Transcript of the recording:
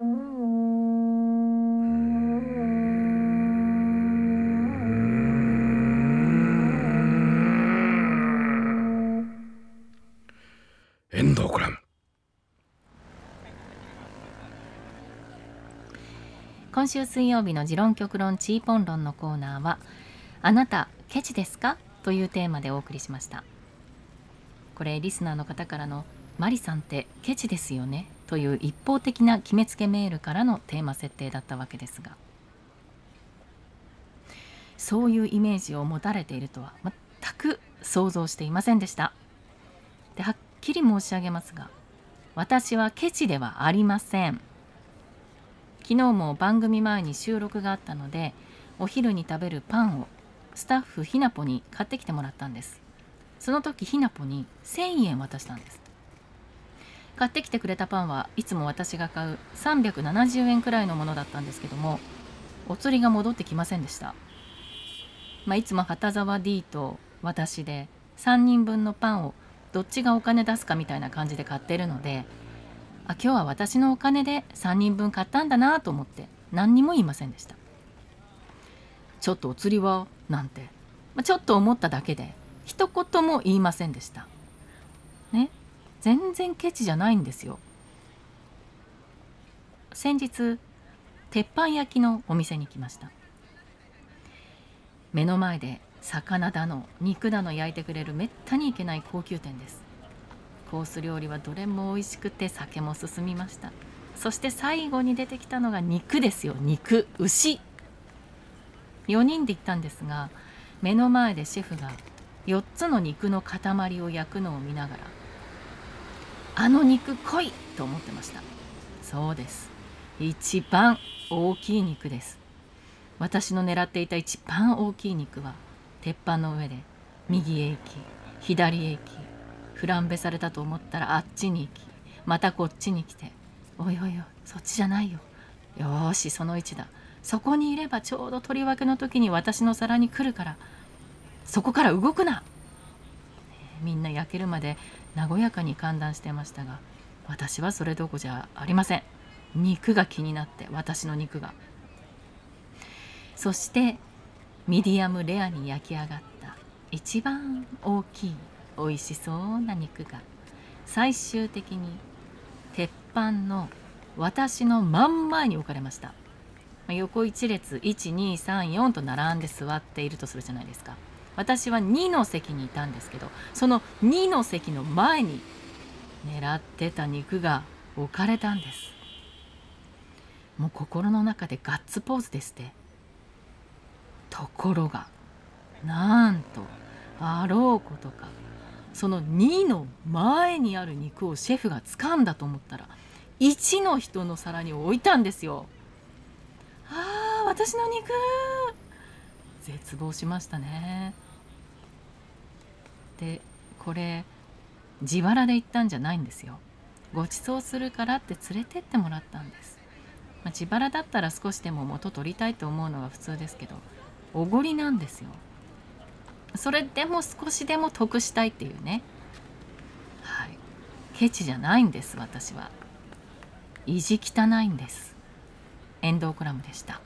遠藤クラム今週水曜日の持論極論チーポン論のコーナーはあなたケチですか？というテーマでお送りしました。これリスナーの方からのマリさんってケチですよね？という一方的な決めつけメールからのテーマ設定だったわけですが。そういうイメージを持たれているとは全く想像していませんでした。ではっきり申し上げますが私はケチではありません。昨日も番組前に収録があったのでお昼に食べるパンをスタッフひなぽに買ってきてもらったんです。その時ひなぽに1000円渡したんです。買ってきてくれたパンはいつも私が買う370円くらいのものだったんですけどもお釣りが戻ってきませんでした、まあ、いつも旗沢 D と私で3人分のパンをどっちがお金出すかみたいな感じで買ってるのであ今日は私のお金で3人分買ったんだなと思って何にも言いませんでした。ちょっとお釣りは？なんて、まあ、ちょっと思っただけで一言も言いませんでした。全然ケチじゃないんですよ。先日鉄板焼きのお店に来ました。目の前で魚だの肉だの焼いてくれるめったにいけない高級店です。コース料理はどれも美味しくて酒も進みました。そして最後に出てきたのが肉ですよ。肉牛。4人で行ったんですが目の前でシェフが4つの肉の塊を焼くのを見ながらあの肉濃いと思ってました。そうです。一番大きい肉です。私の狙っていた一番大きい肉は鉄板の上で右へ行き左へ行きフランベされたと思ったらあっちに行きまたこっちに来ておいおいおいそっちじゃないよ。よしその位置だ。そこにいればちょうど取り分けの時に私の皿に来るからそこから動くな。みんな焼けるまで和やかに歓談してましたが私はそれどこじゃありません。肉が気になって私の肉が。そしてミディアムレアに焼き上がった一番大きい美味しそうな肉が最終的に鉄板の私の真ん前に置かれました。横一列1234と並んで座っているとするじゃないですか。私は2の席にいたんですけどその2の席の前に狙ってた肉が置かれたんですもう心の中でガッツポーズですってところがなんとあろうことかその2の前にある肉をシェフが掴んだと思ったら1の人の皿に置いたんですよ。あー私の肉絶望しましたね。でこれ自腹で行ったんじゃないんですよ。ご馳走するからって連れてってもらったんです。まあ、自腹だったら少しでも元取りたいと思うのが普通ですけどおごりなんですよ。それでも少しでも得したいっていうね。はい。ケチじゃないんです私は。意地汚いんです。遠藤クラムでした。